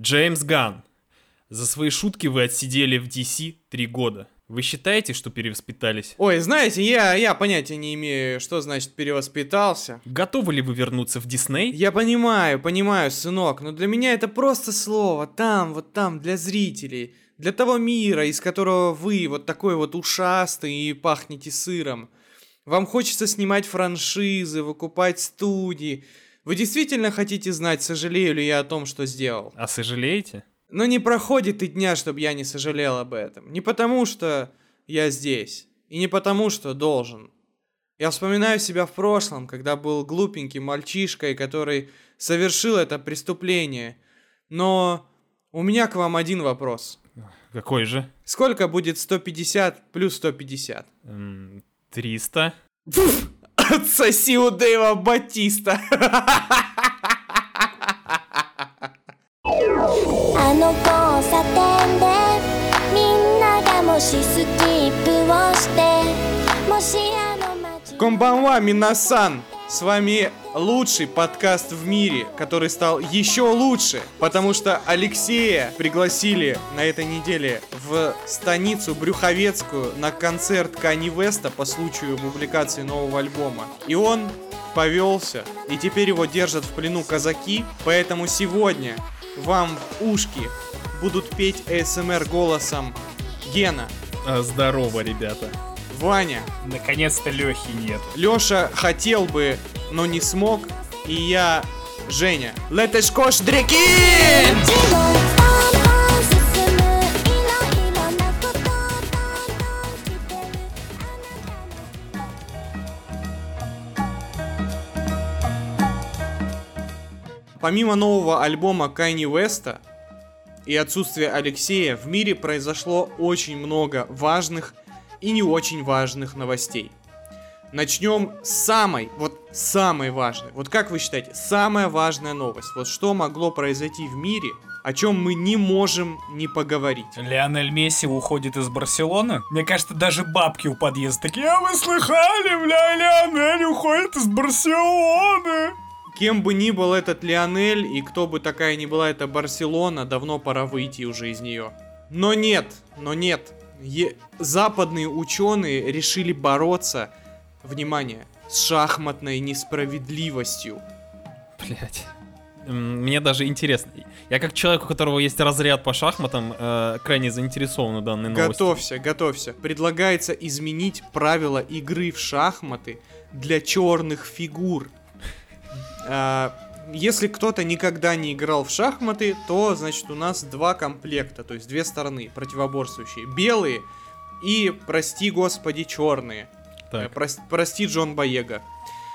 Джеймс Ган. За свои шутки вы отсидели в DC три года. Вы считаете, что перевоспитались? Ой, знаете, я, я понятия не имею, что значит перевоспитался. Готовы ли вы вернуться в Дисней? Я понимаю, понимаю, сынок, но для меня это просто слово. Там, вот там, для зрителей. Для того мира, из которого вы вот такой вот ушастый и пахнете сыром. Вам хочется снимать франшизы, выкупать студии. Вы действительно хотите знать, сожалею ли я о том, что сделал? А сожалеете? Но не проходит и дня, чтобы я не сожалел об этом. Не потому, что я здесь. И не потому, что должен. Я вспоминаю себя в прошлом, когда был глупеньким мальчишкой, который совершил это преступление. Но у меня к вам один вопрос. Какой же? Сколько будет 150 плюс 150? М, 300. Соси у Дэйва Батиста. Комбанва, Минасан! С вами лучший подкаст в мире, который стал еще лучше, потому что Алексея пригласили на этой неделе в станицу Брюховецкую на концерт Кани Веста по случаю публикации нового альбома. И он повелся, и теперь его держат в плену казаки, поэтому сегодня вам в ушки будут петь АСМР голосом Гена, А, Здорово, ребята. Ваня. Наконец-то Лехи нет. Леша хотел бы, но не смог. И я, Женя. Летешко Шдрекин! Помимо нового альбома Кайни Веста и отсутствия Алексея, в мире произошло очень много важных и не очень важных новостей. Начнем с самой, вот самой важной. Вот как вы считаете, самая важная новость? Вот что могло произойти в мире, о чем мы не можем не поговорить? Лионель Месси уходит из Барселоны. Мне кажется, даже бабки у подъезда такие, а вы слыхали, бля, Лионель уходит из Барселоны. Кем бы ни был этот Лионель, и кто бы такая ни была эта Барселона, давно пора выйти уже из нее. Но нет, но нет. Е- западные ученые решили бороться, внимание, с шахматной несправедливостью. Блять. Мне даже интересно. Я как человек, у которого есть разряд по шахматам, э, крайне заинтересован в данной новости. Готовься, готовься. Предлагается изменить правила игры в шахматы для черных фигур. Если кто-то никогда не играл в шахматы, то, значит, у нас два комплекта, то есть две стороны противоборствующие. Белые и, прости господи, черные. Э, Так. прос- прости, Джон Боега.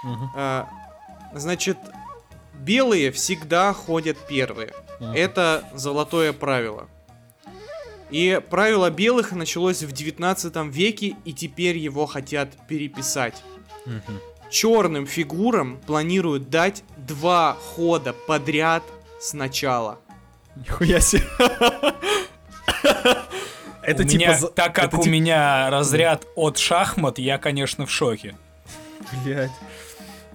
Мгм. А, Значит, белые всегда ходят первые. Мгм. Это золотое правило. И правило белых началось в 19 веке, и теперь его хотят переписать. Мгм. Черным фигурам планируют дать два хода подряд сначала. Нихуя себе. Это У типа... меня- за- так как это у меня разряд от шахмат, я, конечно, в шоке. Блять.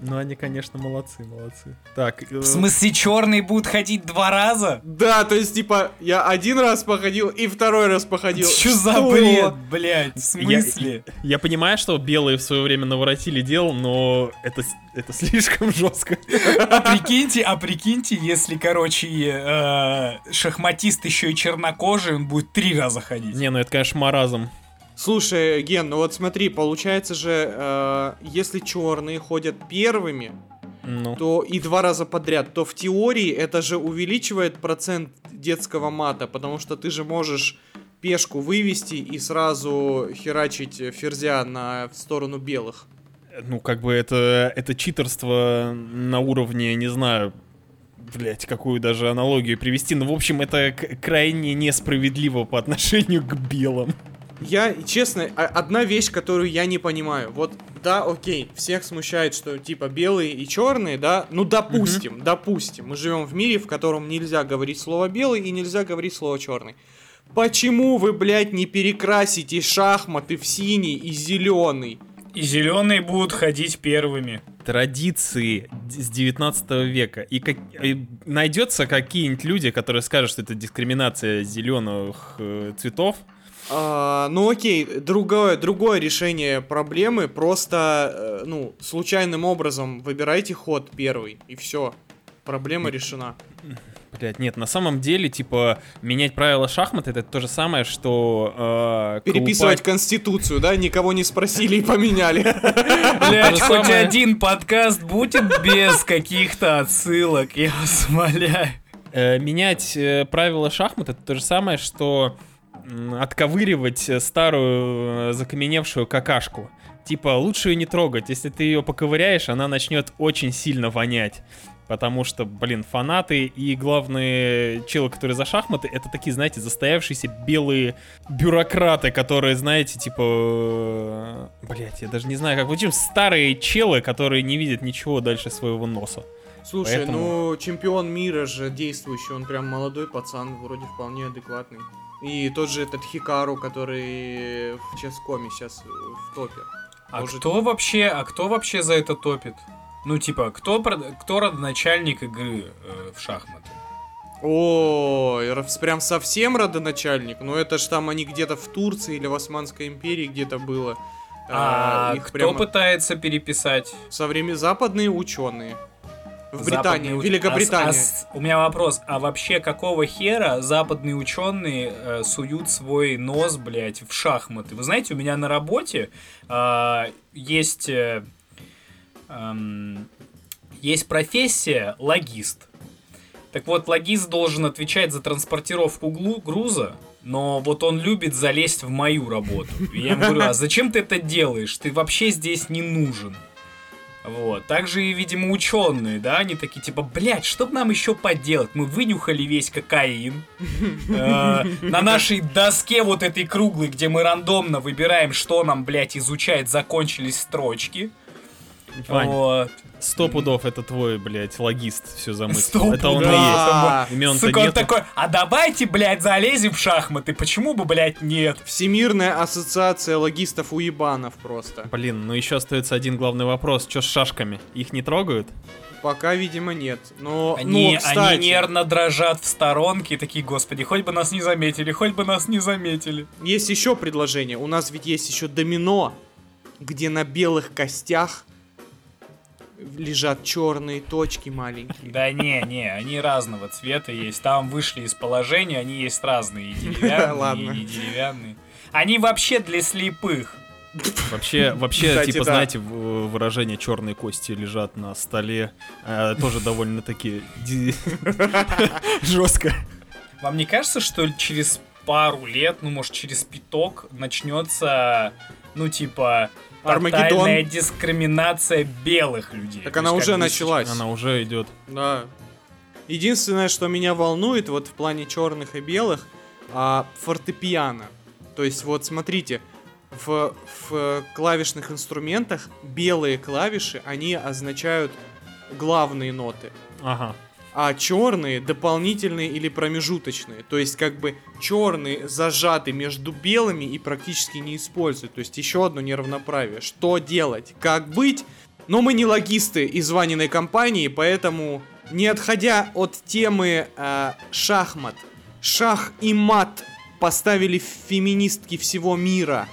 Ну они, конечно, молодцы, молодцы. Так, э, В смысле, черный будет ходить два раза? Да, то есть, типа, я один раз походил и второй раз походил. Что за Что? бред, блядь? В Я- смысле? я понимаю, что белые в свое время наворотили дел, но это, это слишком жестко. А прикиньте, а прикиньте, если, короче, э, шахматист еще и чернокожий, он будет три раза ходить. Не, ну это, конечно, маразм. Слушай, Ген, ну вот смотри, получается же, э, если черные ходят первыми, Ну, то и два раза подряд, то в теории это же увеличивает процент детского мата, потому что ты же можешь пешку вывести и сразу херачить ферзя на в сторону белых. ну как бы это, это читерство на уровне, не знаю, блять, какую даже аналогию привести. Ну, в общем, это крайне несправедливо по отношению к белым. Я, честно, одна вещь, которую я не понимаю. Вот, да, окей, всех смущает, что типа белые и черные, да. Ну, допустим, допустим, мы живем в мире, в котором нельзя говорить слово белый и нельзя говорить слово черный. Почему вы, блядь, не перекрасите шахматы в синий и зеленый? И зеленые будут ходить первыми. традиции с 19 века. И, как, и найдется какие-нибудь люди, которые скажут, что это дискриминация зеленых э, цветов. А, ну окей, другое, другое решение проблемы. Просто, э, ну, случайным образом выбирайте ход первый, и все. Проблема решена. Блять, нет, на самом деле, типа, менять правила шахмат это то же самое, что... э, Переписывать колупать- конституцию, да? Никого не спросили и поменяли. Блять, хоть один подкаст будет без каких-то отсылок, я вас умоляю. Э, менять э, правила шахмат это то же самое, что м, отковыривать э, старую э, закаменевшую какашку. Типа, лучше ее не трогать. Если ты ее поковыряешь, она начнет очень сильно вонять. Потому что, блин, фанаты и главные челы, которые за шахматы, это такие, знаете, застоявшиеся белые бюрократы, которые, знаете, типа... Блять, я даже не знаю, как... В общем, старые челы, которые не видят ничего дальше своего носа. Слушай, Поэтому- ну чемпион мира же действующий, он прям молодой пацан, вроде вполне адекватный. И тот же этот Хикару, который в Ческоме сейчас в топе. А Тоже- кто вообще, а кто вообще за это топит? Ну, типа, кто, кто родоначальник игры э, в шахматы? О, прям совсем родоначальник. Ну это ж там они где-то в Турции или в Османской империи где-то было. А, их кто прямо пытается переписать? со времен западные ученые. В Западные Британии, в Великобритании. А а у меня вопрос, а вообще какого хера западные ученые э, суют свой нос, блядь, в шахматы? Вы знаете, у меня на работе а, есть, э, эм, есть профессия логист. Так вот, логист должен отвечать за транспортировку глу- груза, но вот он любит залезть в мою работу. И я ему говорю, а зачем ты это делаешь? Ты вообще здесь не нужен. Вот. Также и, видимо, ученые, да, они такие, типа, блядь, что бы нам еще поделать? Мы вынюхали весь кокаин. Э, На нашей доске вот этой круглой, где мы рандомно выбираем, что нам, блядь, изучать, закончились строчки. Вань, Вот. сто пудов это твой, блядь, логист все замыслил. Сто это он и пудов. есть. Да. Имен-то Сука, он такой, а давайте, блядь, залезем в шахматы. Почему бы, блядь, нет? Всемирная ассоциация логистов уебанов просто. Блин, ну еще остается один главный вопрос. Что с шашками? Их не трогают? Пока, видимо, нет. Но, Они, но, кстати, они нервно дрожат в сторонке и такие, господи, хоть бы нас не заметили, хоть бы нас не заметили. есть еще предложение. У нас ведь есть еще домино, где на белых костях лежат черные точки маленькие. Да не, не, они разного цвета есть. Там вышли из положения, они есть разные. И деревянные, и не деревянные. Они вообще для слепых. Вообще, вообще, Кстати, типа, да. знаете, выражение черные кости лежат на столе. э, тоже довольно-таки жестко. Вам не кажется, что через пару лет, ну, может, через пяток, начнется, ну, типа, Армагеддон. дискриминация белых людей? Так То она уже началась. Она уже идет. Да. Единственное, что меня волнует вот в плане черных и белых, а, фортепиано. То есть вот смотрите, в, в клавишных инструментах белые клавиши, они означают главные ноты. Ага. А черные дополнительные или промежуточные. То есть как бы черные зажаты между белыми и практически не используют. То есть еще одно неравноправие. Что делать? Как быть? Но мы не логисты из Ваниной компании, поэтому не отходя от темы э, шахмат, шах и мат поставили феминистки всего мира.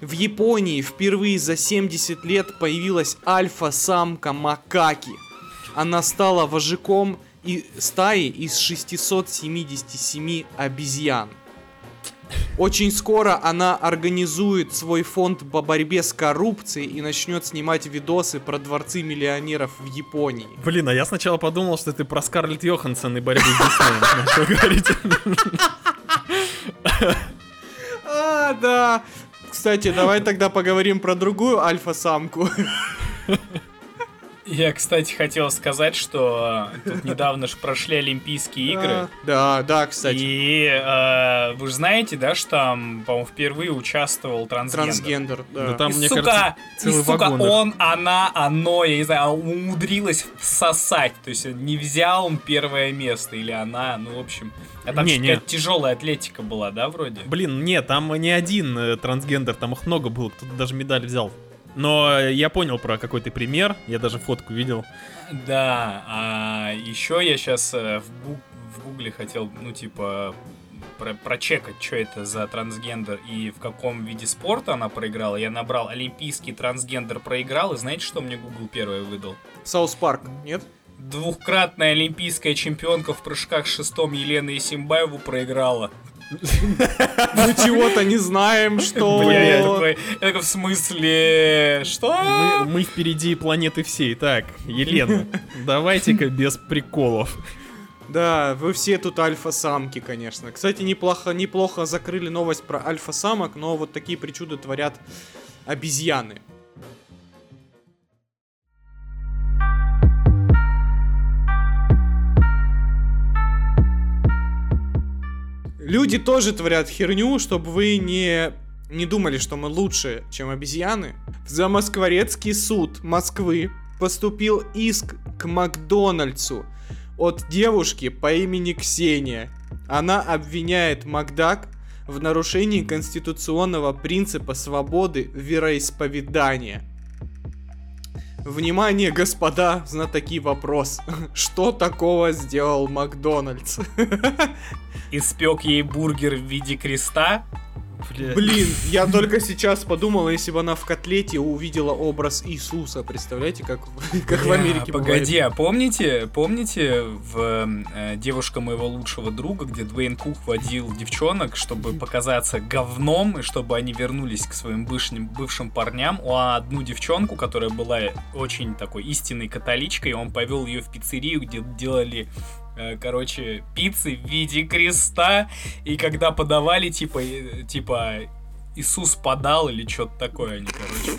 В Японии впервые за 70 лет появилась альфа-самка макаки. Она стала вожаком и стаи из 677 обезьян. Очень скоро она организует свой фонд по борьбе с коррупцией и начнет снимать видосы про дворцы миллионеров в Японии. Блин, а я сначала подумал, что ты про Скарлетт Йоханссон и борьбу с Диснеем начал говорить. А, да. Кстати, давай тогда поговорим про другую альфа-самку. Я, кстати, хотел сказать, что э, тут недавно же прошли Олимпийские игры. Да, да, кстати. И э, вы же знаете, да, что там, по-моему, впервые участвовал трансгендер. Трансгендер, да. Да там, и, мне сука, кажется, и, целый сука, вагон их. он, она, оно, я не знаю, умудрилась всосать. То есть не взял он первое место, или она, ну, в общем. А там Не, не. тяжелая атлетика была, да, вроде? Блин, нет, там не один э, трансгендер, там их много было, кто-то даже медаль взял. Но я понял про какой ты пример, я даже фотку видел. Да, а еще я сейчас в, гу- в гугле хотел, ну, типа, про- прочекать, что это за трансгендер и в каком виде спорта она проиграла. Я набрал олимпийский трансгендер проиграл, и знаете, что мне Google первое выдал? South Park, нет? Двухкратная олимпийская чемпионка в прыжках шестом Елена Исимбаеву проиграла. Мы чего-то не знаем, что... Бля, я в смысле, что? Мы, мы впереди планеты всей. Так, Елена, давайте-ка без приколов. Да, вы все тут альфа-самки, конечно. Кстати, неплохо, неплохо закрыли новость про альфа-самок, но вот такие причуды творят обезьяны. Люди тоже творят херню, чтобы вы не, не думали, что мы лучше, чем обезьяны. В Замоскворецкий суд Москвы поступил иск к Макдональдсу от девушки по имени Ксения. Она обвиняет Макдак в нарушении конституционного принципа свободы вероисповедания. Внимание, господа, знатоки вопрос. Что такого сделал Макдональдс? Испек ей бургер в виде креста. Бля. Блин, я только сейчас подумал, если бы она в котлете увидела образ Иисуса. Представляете, как, как в Бля, Америке Погоди, бывает? а помните, помните в э, девушка моего лучшего друга, где Дуэйн Кук водил девчонок, чтобы показаться говном и чтобы они вернулись к своим бывшим, бывшим парням, у одну девчонку, которая была очень такой истинной католичкой, он повел ее в пиццерию, где делали короче, пиццы в виде креста, и когда подавали, типа, э, типа, Иисус подал или что-то такое, они, короче.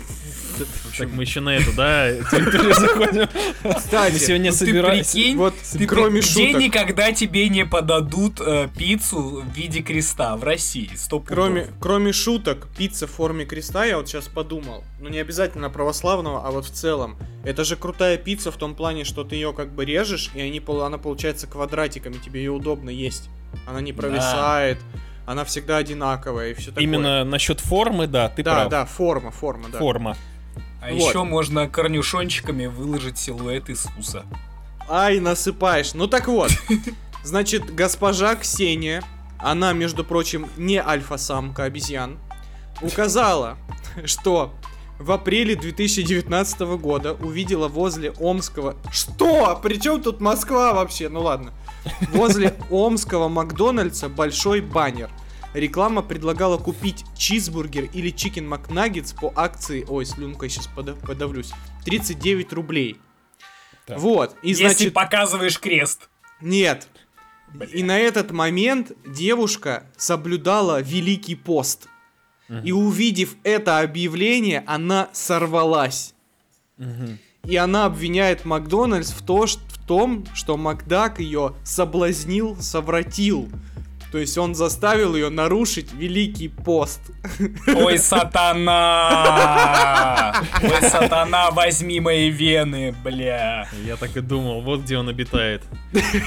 Так мы еще на эту, да, территорию заходим. Мы Кстати, сегодня Ну, ты собираемся. прикинь, вот ты кроме при- где шуток, никогда тебе не подадут э, пиццу в виде креста в России? Сто пудов. кроме, кроме шуток, пицца в форме креста, я вот сейчас подумал, ну не обязательно православного, а вот в целом, это же крутая пицца в том плане, что ты ее как бы режешь, и они, она получается квадратиками, тебе ее удобно есть. Она не провисает, она всегда одинаковая и все такое. Именно насчет формы, да, ты да, прав. да, форма, форма, да. Форма. А вот. еще можно корнюшончиками выложить силуэт Иисуса. Ай, насыпаешь. Ну так вот. Значит, госпожа Ксения, она, между прочим, не альфа-самка обезьян, указала, что в апреле 2019 года увидела возле Омского... Что? Причем тут Москва вообще? Ну ладно. Возле Омского Макдональдса большой баннер. Реклама предлагала купить чизбургер или чикен макнаггетс по акции... Ой, слюнкой сейчас подавлюсь. 39 рублей. Так. Вот. И Если значит... показываешь крест. Нет. И на этот момент девушка соблюдала Великий пост. И увидев это объявление, она сорвалась. Мгм. И она обвиняет Макдональдс в, то, в том, что Макдак ее соблазнил, совратил. То есть он заставил ее нарушить Великий пост. Ой, сатана! Ой, сатана, возьми мои вены, бля. Я так и думал, вот где он обитает.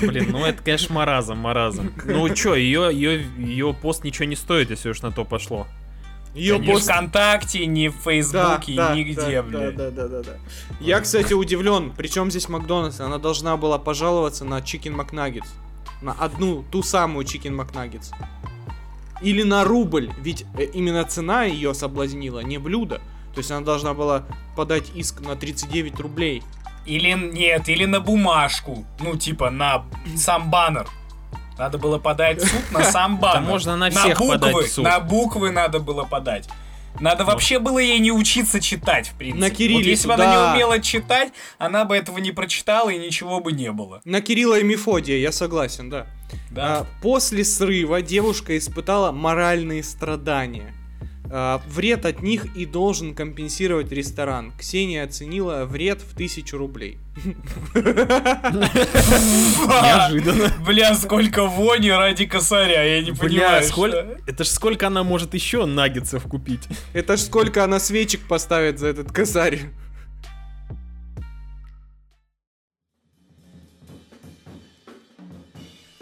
Блин, ну это, конечно, маразм, маразм. Ну чё, ее, ее, ее пост ничего не стоит, если уж на то пошло. Ее Ни пост ВКонтакте, ни в Фейсбуке, нигде, да, бля. Да, да, да, да. Я, кстати, удивлен. Причем здесь Макдональдс? Она должна была пожаловаться на Chicken McNuggets. На одну, ту самую Chicken McNuggets. Или на рубль. Ведь э, именно цена ее соблазнила, не блюдо. То есть она должна была подать иск на 39 рублей. Или нет, или на бумажку. Ну, типа, на сам баннер. Надо было подать в суд на сам баннер. можно на всех подать в суд. На буквы надо было подать. Надо вообще было ей не учиться читать, в принципе. На Вот кириллицу, если бы она да. не умела читать, она бы этого не прочитала и ничего бы не было. На Кирилла и Мефодия, я согласен, да. Да. А, после срыва девушка испытала моральные страдания. А, вред от них и должен компенсировать ресторан. Ксения оценила вред в тысячу рублей. Неожиданно. Бля, сколько вони ради косаря, я не Бля, понимаю. сколько... Это ж сколько она может еще наггетсов купить? Это ж сколько она свечек поставит за этот косарь.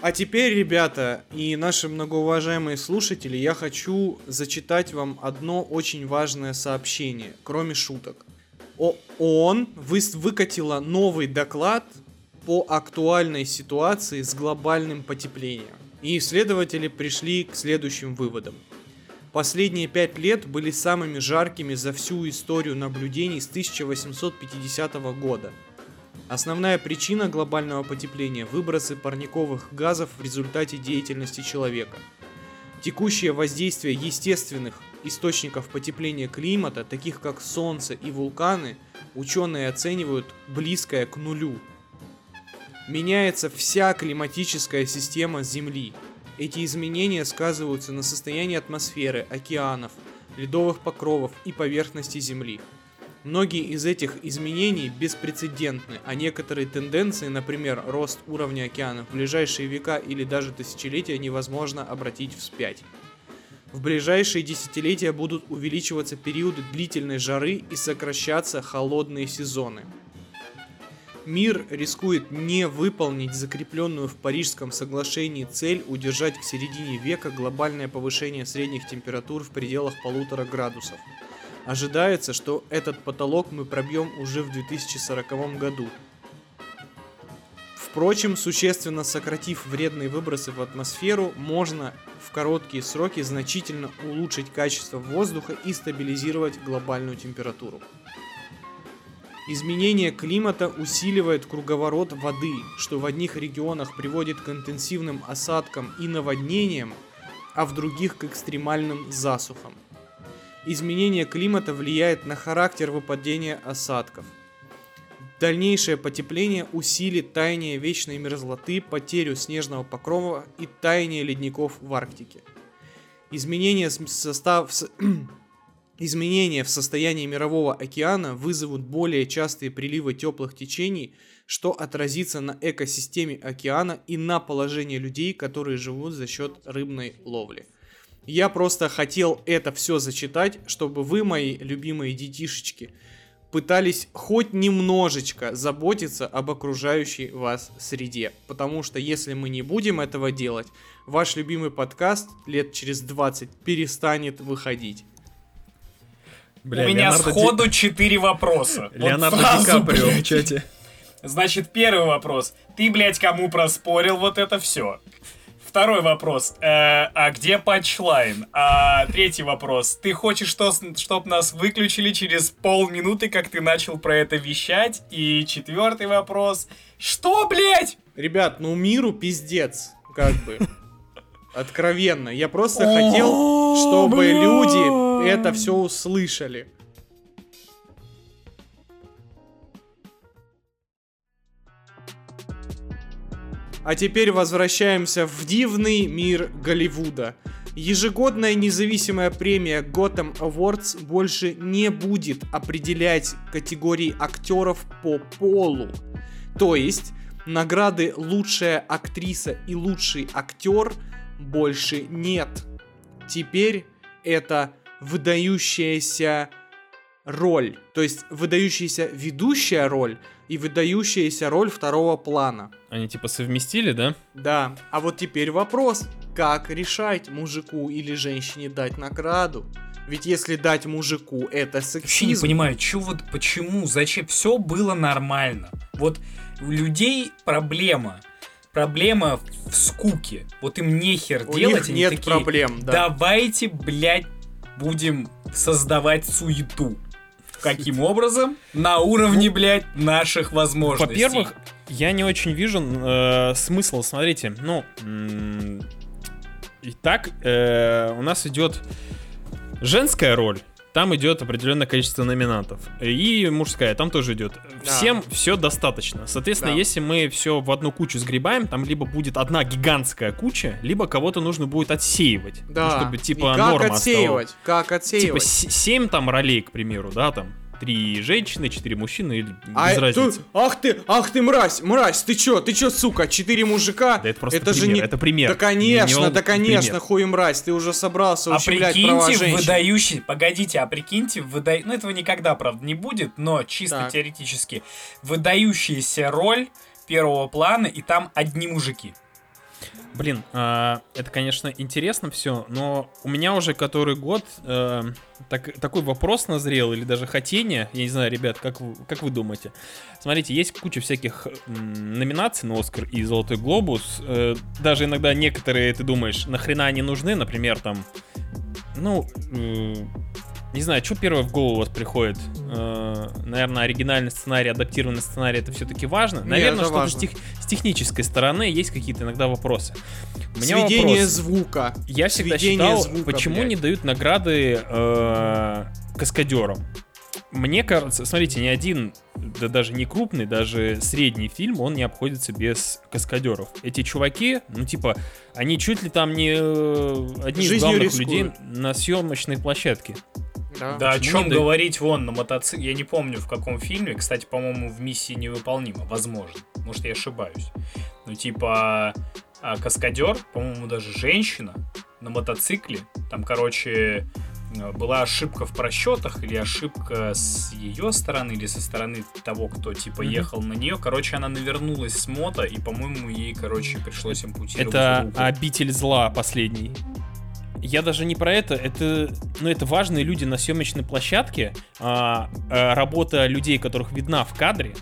А теперь, ребята и наши многоуважаемые слушатели, я хочу зачитать вам одно очень важное сообщение, кроме шуток. О- выс- выкатила новый доклад по актуальной ситуации с глобальным потеплением. И исследователи пришли к следующим выводам. Последние пять лет были самыми жаркими за всю историю наблюдений с 1850 года. Основная причина глобального потепления – выбросы парниковых газов в результате деятельности человека. Текущее воздействие естественных источников потепления климата, таких как солнце и вулканы, ученые оценивают близкое к нулю. Меняется вся климатическая система Земли. Эти изменения сказываются на состоянии атмосферы, океанов, ледовых покровов и поверхности Земли. Многие из этих изменений беспрецедентны, а некоторые тенденции, например, рост уровня океанов, в ближайшие века или даже тысячелетия невозможно обратить вспять. В ближайшие десятилетия будут увеличиваться периоды длительной жары и сокращаться холодные сезоны. Мир рискует не выполнить закрепленную в Парижском соглашении цель удержать к середине века глобальное повышение средних температур в пределах полутора градусов. Ожидается, что этот потолок мы пробьем уже в 2040 году. Впрочем, существенно сократив вредные выбросы в атмосферу, можно в короткие сроки значительно улучшить качество воздуха и стабилизировать глобальную температуру. Изменение климата усиливает круговорот воды, что в одних регионах приводит к интенсивным осадкам и наводнениям, а в других к экстремальным засухам. Изменение климата влияет на характер выпадения осадков. Дальнейшее потепление усилит таяние вечной мерзлоты, потерю снежного покрова и таяние ледников в Арктике. Изменения, состав, изменения в состоянии мирового океана вызовут более частые приливы теплых течений, что отразится на экосистеме океана и на положении людей, которые живут за счет рыбной ловли. Я просто хотел это все зачитать, чтобы вы, мои любимые детишечки, пытались хоть немножечко заботиться об окружающей вас среде. Потому что если мы не будем этого делать, ваш любимый подкаст лет через 20 перестанет выходить. Бля, У меня Леонардо Ди- сходу четыре вопроса. Вот Леонардо сразу, Ди Каприо в чате. Значит, первый вопрос. Ты, блядь, кому проспорил вот это все? Второй вопрос. Э, а где патчлайн? А третий вопрос. Ты хочешь, что, чтоб нас выключили через полминуты, как ты начал про это вещать? И четвертый вопрос. Что, блядь? Ребят, ну миру пиздец, как бы. Откровенно. Я просто хотел, чтобы люди это все услышали. А теперь возвращаемся в дивный мир Голливуда. Ежегодная независимая премия Gotham Awards больше не будет определять категории актеров по полу. То есть, награды лучшая актриса и лучший актер больше нет. Теперь это выдающаяся роль. То есть, выдающаяся ведущая роль и выдающаяся роль второго плана. Они типа совместили, да? Да, а вот теперь вопрос, как решать мужику или женщине дать награду? Ведь если дать мужику, это Вообще не сексизм. понимаю, чё вот, почему, зачем, все было нормально. Вот у людей проблема. Проблема в скуке. Вот им нехер У делать, них они нет такие, проблем, да. Давайте, блядь, будем создавать суету. Каким образом? На уровне, блядь, наших возможностей. Во-первых, я не очень вижу э, смысл. Смотрите, ну, м, итак, э, у нас идет женская роль. Там идет определенное количество номинантов. И мужская, там тоже идет. Всем все достаточно. Соответственно, Да. если мы все в одну кучу сгребаем, там либо будет одна гигантская куча, либо кого-то нужно будет отсеивать. Ну, Да. Чтобы типа И как норма отсеивать? оставалась. Как Типа отсеивать? 7 там ролей, к примеру, да, там. Три женщины, четыре мужчины, или А без разницы. ты- ах ты, ах ты мразь, мразь, ты чё, ты чё, сука, четыре мужика? Да это просто же пример, не... это пример. Да конечно, Не- не да он- конечно, пример. хуй мразь, ты уже собрался А ущемлять права прикиньте, женщин. выдающий... Погодите, а прикиньте, выда... ну этого никогда, правда, не будет, но чисто Так. теоретически. Выдающаяся роль первого плана, и там одни мужики. Блин, а, это, конечно, интересно все, но у меня уже который год э, так- такой вопрос назрел, или даже хотение, я не знаю, ребят, как как вы думаете? Смотрите, есть куча всяких м, номинаций на Оскар и Золотой Глобус, э, даже иногда некоторые, ты думаешь, нахрена они нужны, например, там, ну, э, не знаю, что первое в голову у вас приходит? Э, наверное, оригинальный сценарий, адаптированный сценарий, это все-таки важно. Не, Наверное, что-то с, тех- с технической стороны есть какие-то иногда вопросы. У меня Сведение вопрос. звука. Я всегда сведение считал, звука, почему блядь. не дают награды э, каскадерам. Мне кажется, смотрите, ни один, да даже не крупный, даже средний фильм, он не обходится без каскадеров. Эти чуваки, ну типа, они чуть ли там не э, одни из главных рискуют. людей на съемочной площадке. Да. Да о чем дают? говорить вон на мотоцикле? Я не помню в каком фильме. Кстати, по-моему, в миссии невыполнима. Возможно. Может, я ошибаюсь. Ну, типа, а, каскадер, по-моему, даже женщина на мотоцикле. Там, короче, э, была ошибка в просчетах или ошибка с ее стороны или со стороны того, кто типа Мгм. ехал на нее. Короче, она навернулась с мото, и, по-моему, ей, короче, пришлось ампутировать Это руку. обитель зла последний. Я даже не про это, это, ну, это важные люди на съемочной площадке, а, а, работа людей, которых видна в кадре,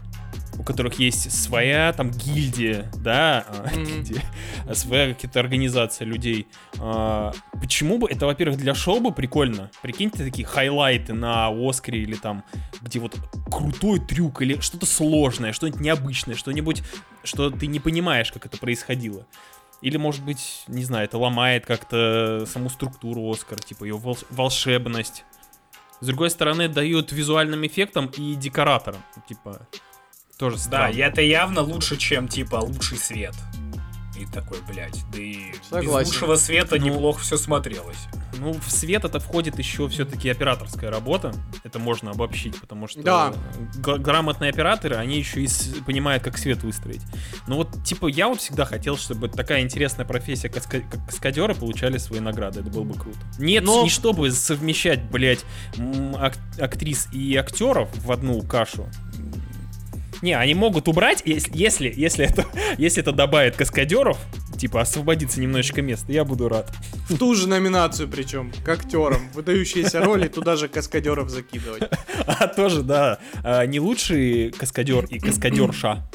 у которых есть своя там гильдия, да, Мгм. гильдия, а, своя какая-то организация людей. А, почему бы, это, во-первых, для шоу бы прикольно. Прикиньте такие хайлайты на Оскаре или там, где вот крутой трюк или что-то сложное, что-нибудь необычное, что-нибудь, что ты не понимаешь, как это происходило. Или, может быть, не знаю, это ломает как-то саму структуру Оскара, типа ее волш- волшебность. С другой стороны, дают визуальным эффектам и декораторам. Типа, тоже Да, странно. и это явно лучше, чем типа лучший свет. И такой, блядь, да и без Согласен. лучшего света Ну, неплохо все смотрелось. Ну, в свет это входит еще все-таки операторская работа. Это можно обобщить, потому что Да. г- грамотные операторы, они еще и с- понимают, как свет выстроить. Ну вот, типа, я вот всегда хотел, чтобы такая интересная профессия, как, ска- как каскадеры, получали свои награды. Это было бы круто. Нет, Но- не чтобы совмещать, блядь, м, ак- актрис и актеров в одну кашу. Не, они могут убрать, если, если, если, это, если это добавит каскадеров, типа освободится немножечко места, я буду рад. В ту же номинацию причем, к актерам. Выдающиеся роли, туда же каскадеров закидывать. А тоже, да. а, не лучший каскадер и каскадерша.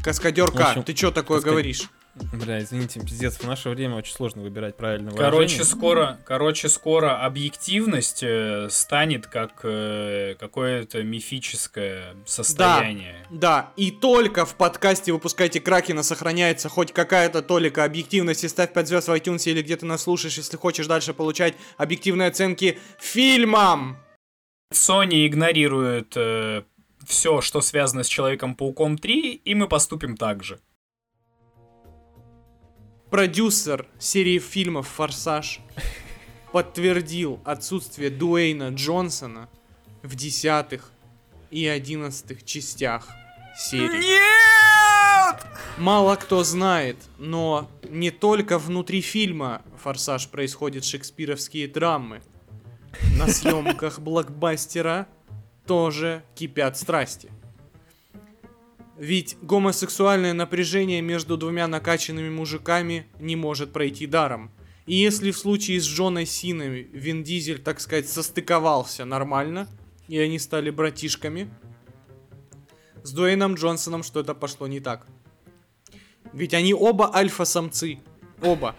Каскадер В К, общем, ты что такое говоришь? Бля, извините, пиздец, в наше время очень сложно выбирать правильное Короче, выражение. скоро, короче, скоро объективность э, станет как э, какое-то мифическое состояние. Да, и только в подкасте «Выпускайте Кракена» сохраняется хоть какая-то толика объективности. Ставь 5 звезд в iTunes или где ты нас слушаешь, если хочешь дальше получать объективные оценки фильмам. Sony игнорирует все, что связано с Человеком-пауком 3, и мы поступим так же. Продюсер серии фильмов «Форсаж» подтвердил отсутствие Дуэйна Джонсона в десятых и одиннадцатых частях серии. Нет! Мало кто знает, но не только внутри фильма «Форсаж» происходят шекспировские драмы. На съемках блокбастера тоже кипят страсти. Ведь гомосексуальное напряжение между двумя накачанными мужиками не может пройти даром. И если в случае с Джоной Синой Вин Дизель, так сказать, состыковался нормально, и они стали братишками, с Дуэйном Джонсоном что-то пошло не так. Ведь они оба альфа-самцы. Оба.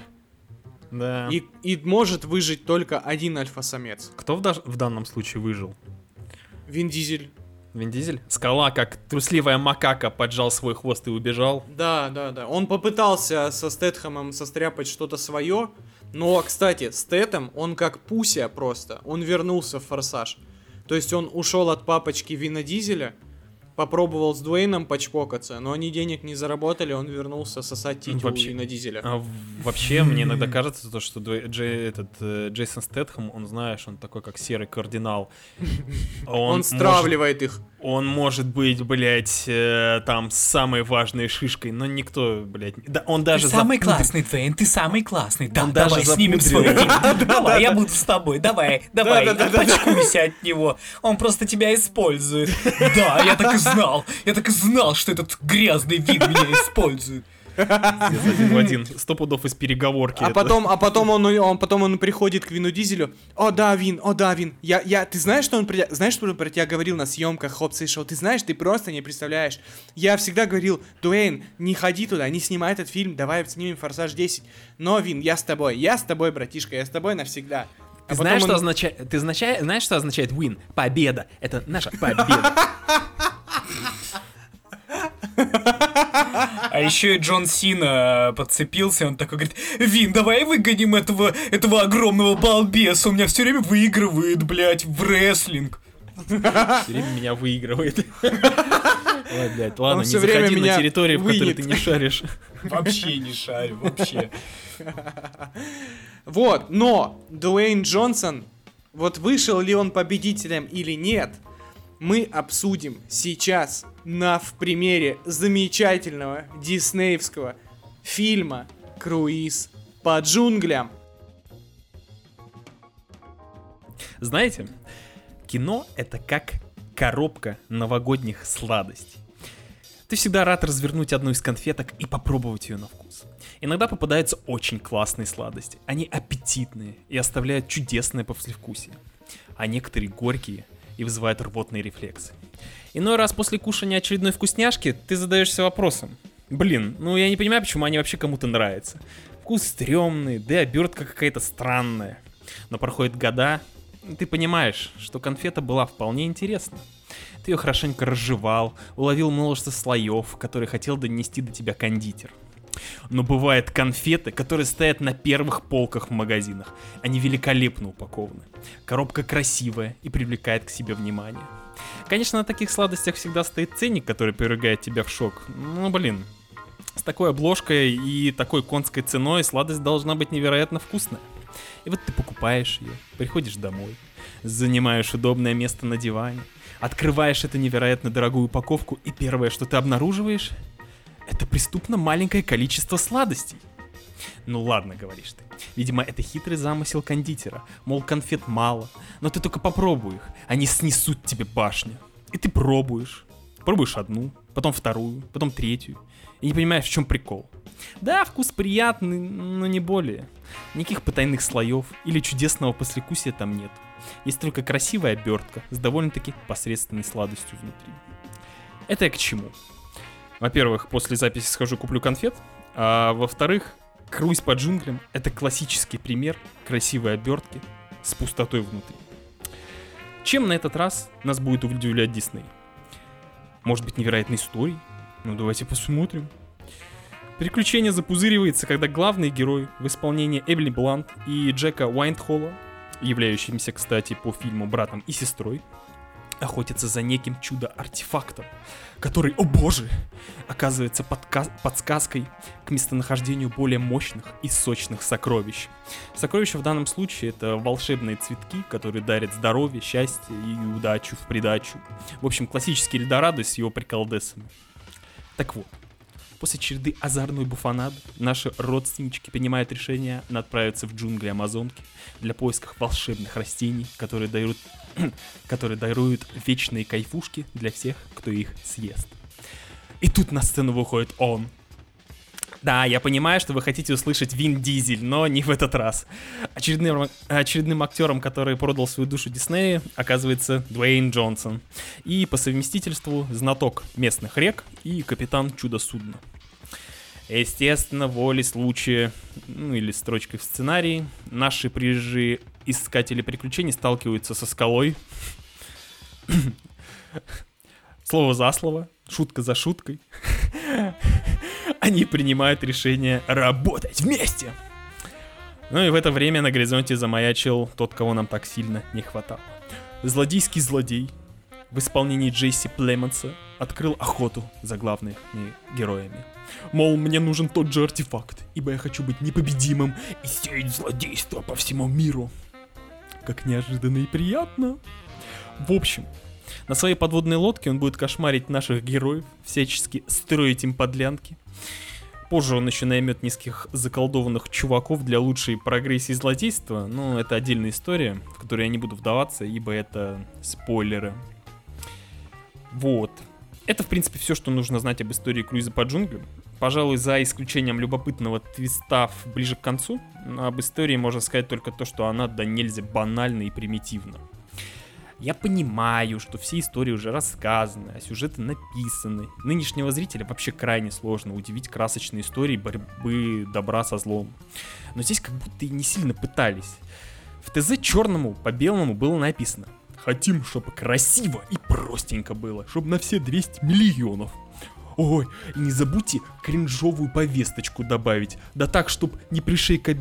Да. И, и может выжить только один альфа-самец. Кто в, в данном случае выжил? Вин Дизель. Вин Дизель? Скала, как трусливая макака, поджал свой хвост и убежал. Да, да, да. Он попытался со Стэтхэмом состряпать что-то свое. Но, кстати, Стэтхэм, он как Пуся просто. Он вернулся в Форсаж. То есть он ушел от папочки Вина Дизеля, попробовал с Дуэйном почпокаться, но они денег не заработали, он вернулся сосать титю у Вообще- Вина Дизеля. А, вообще, мне иногда кажется, то, что Дуэ- Джей- этот, э, Джейсон Стэтхэм, он, знаешь, он такой, как серый кардинал. Он, может- стравливает их. Он может быть, блядь, э, там самой важной шишкой, но никто, блядь, да, он даже ты самый запудрит- классный, Твейн, ты самый классный. Да, Он даже давай снимем свой фильм. Давай, я буду с тобой. Давай, давай, отпочкуйся от него. Он просто тебя использует. Да, я так и знал. Я так и знал, что этот грязный вид меня использует. Один в один. Сто пудов из переговорки. А это. потом, а потом он, он, потом он приходит к Вину Дизелю. О, да, Вин, о, да, Вин. Я, я, ты знаешь, что он про тебя, знаешь, что он про тебя говорил на съемках Хопса и Шоу? Ты знаешь, ты просто не представляешь. Я всегда говорил, Дуэйн, не ходи туда, не снимай этот фильм, давай снимем Форсаж 10. Но, Вин, я с тобой, я с тобой, братишка, я с тобой навсегда. А Ты потом знаешь, он- что означает, ты означает, знаешь, что означает win? Победа. Это наша победа. А еще и Джон Сина подцепился, он такой говорит, Вин, давай выгоним этого, этого огромного балбеса, у меня все время выигрывает, блядь, в рестлинг. Все время меня выигрывает. Ой, блядь, ладно, Он не заходи на территории, в которой ты не шаришь. Вообще не шарю, вообще. Вот, но Дуэйн Джонсон, вот вышел ли он победителем или нет, мы обсудим сейчас на в примере замечательного диснеевского фильма «Круиз по джунглям». Знаете, кино это как коробка новогодних сладостей. Ты всегда рад развернуть одну из конфеток и попробовать ее на вкус. Иногда попадаются очень классные сладости. Они аппетитные и оставляют чудесное послевкусие. А некоторые горькие и вызывают рвотные рефлексы. Иной раз после кушания очередной вкусняшки ты задаешься вопросом. Блин, ну я не понимаю, почему они вообще кому-то нравятся. Вкус стрёмный, да и обертка какая-то странная. Но проходят года, ты понимаешь, что конфета была вполне интересна. Ты ее хорошенько разжевал, уловил множество слоев, которые хотел донести до тебя кондитер. Но бывают конфеты, которые стоят на первых полках в магазинах. Они великолепно упакованы. Коробка красивая и привлекает к себе внимание. Конечно, на таких сладостях всегда стоит ценник, который повергает тебя в шок. Ну, блин, с такой обложкой и такой конской ценой сладость должна быть невероятно вкусная. И вот ты покупаешь ее, приходишь домой, занимаешь удобное место на диване, открываешь эту невероятно дорогую упаковку, и первое, что ты обнаруживаешь, это преступно маленькое количество сладостей. Ну ладно, говоришь ты. Видимо, это хитрый замысел кондитера. Мол, конфет мало, но ты только попробуй их, они снесут тебе башню. И ты пробуешь. Пробуешь одну, потом вторую, потом третью. И не понимаешь, в чем прикол. Да, вкус приятный, но не более. Никаких потайных слоев или чудесного послевкусия там нет. Есть только красивая обертка с довольно-таки посредственной сладостью внутри. Это я к чему? Во-первых, после записи схожу куплю конфет, а во-вторых, круиз по джунглям — это классический пример красивой обертки с пустотой внутри. Чем на этот раз нас будет удивлять Дисней? Может быть, невероятной историей? Ну, давайте посмотрим. Приключение запузыривается, когда главный герой в исполнении Эмили Блант и Джека Уайнтхолла, являющимся, кстати, по фильму братом и сестрой, охотятся за неким чудо-артефактом, который, о боже, оказывается подсказкой к местонахождению более мощных и сочных сокровищ. Сокровища в данном случае это волшебные цветки, которые дарят здоровье, счастье и удачу в придачу. В общем, классический Эльдорадо с его приколдесами. Так вот, после череды озорной буфанады наши родственнички принимают решение отправиться в джунгли Амазонки для поисков волшебных растений, которые дают, которые даруют вечные кайфушки для всех, кто их съест. И тут на сцену выходит он. Да, я понимаю, что вы хотите услышать Вин Дизель, но не в этот раз. Очередным, очередным актером, который продал свою душу Диснею, оказывается Дуэйн Джонсон. И по совместительству знаток местных рек и капитан чудо-судна. Естественно, волей случая, ну или строчкой в сценарии, наши приезжие искатели приключений сталкиваются со скалой. Слово за слово, шутка за шуткой. Они принимают решение работать вместе. Ну и в это время на горизонте замаячил тот, кого нам так сильно не хватало. Злодейский злодей в исполнении Джейси Племонса открыл охоту за главными героями. Мол, мне нужен тот же артефакт, ибо я хочу быть непобедимым и сеять злодейство по всему миру. Как неожиданно и приятно. В общем, на своей подводной лодке он будет кошмарить наших героев, всячески строить им подлянки. Позже он еще наймет низких заколдованных чуваков для лучшей прогрессии злодейства, но это отдельная история, в которую я не буду вдаваться, ибо это спойлеры. Вот. Это, в принципе, все, что нужно знать об истории круиза по джунглям. Пожалуй, за исключением любопытного твиста в- ближе к концу, об истории можно сказать только то, что она да нельзя банальна и примитивна. Я понимаю, что все истории уже рассказаны, а сюжеты написаны. Нынешнего зрителя вообще крайне сложно удивить красочной историей борьбы добра со злом. Но здесь как будто и не сильно пытались. В ТЗ черному по белому было написано Хотим, чтобы красиво и простенько было, чтобы на все 200 миллионов. Ой, и не забудьте кринжовую повесточку добавить, да так, чтоб не пришей, ко...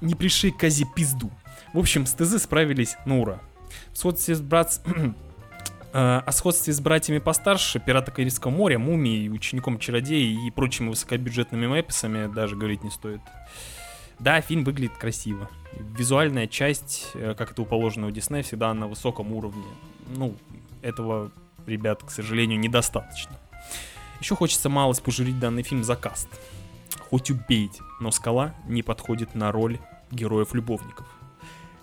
не пришей козе пизду. В общем, с ТЗ справились на ура. В сходстве с брат... Э, О сходстве с братьями постарше, Пирата Карибского моря, Мумией, Учеником Чародея и прочими высокобюджетными мэписами даже говорить не стоит. Да, фильм выглядит красиво. Визуальная часть, э, как это у положено у Диснея, всегда на высоком уровне. Ну, этого, ребят, к сожалению, недостаточно. Еще хочется малость пожурить данный фильм за каст. Хоть убейте, но Скала не подходит на роль героев-любовников.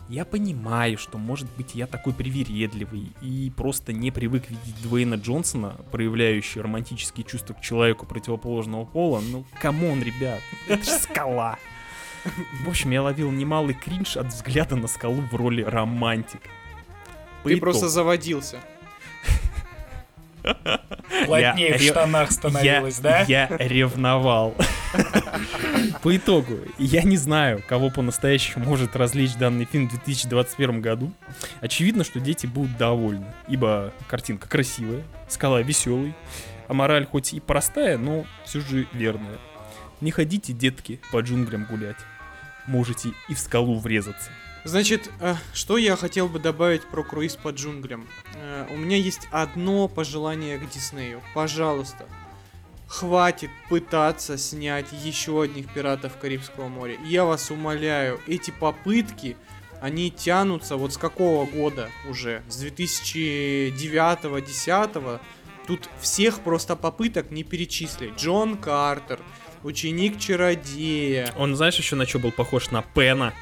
Я понимаю, что, может быть, я такой привередливый и просто не привык видеть Дуэйна Джонсона, проявляющий романтические чувства к человеку противоположного пола. Ну, come on, ребят, это же скала. В общем, я ловил немалый кринж от взгляда на скалу в роли романтика. По Ты итогу- просто заводился. Плотнее Я в штанах становилось, я, да? Я ревновал. По итогу, я не знаю, кого по-настоящему может развлечь данный фильм в 2021 году. Очевидно, что дети будут довольны, ибо картинка красивая, скала веселый, а мораль хоть и простая, но все же верная. Не ходите, детки, по джунглям гулять. Можете и в скалу врезаться. Значит, э, что я хотел бы добавить про круиз по джунглям? Э, у меня есть одно пожелание к Диснею. Пожалуйста, хватит пытаться снять еще одних пиратов Карибского моря. Я вас умоляю, эти попытки, они тянутся вот с какого года уже? С 2009-2010? Тут всех просто попыток не перечислить. Джон Картер, ученик чародея. Он, знаешь, еще на что был похож? На Пена.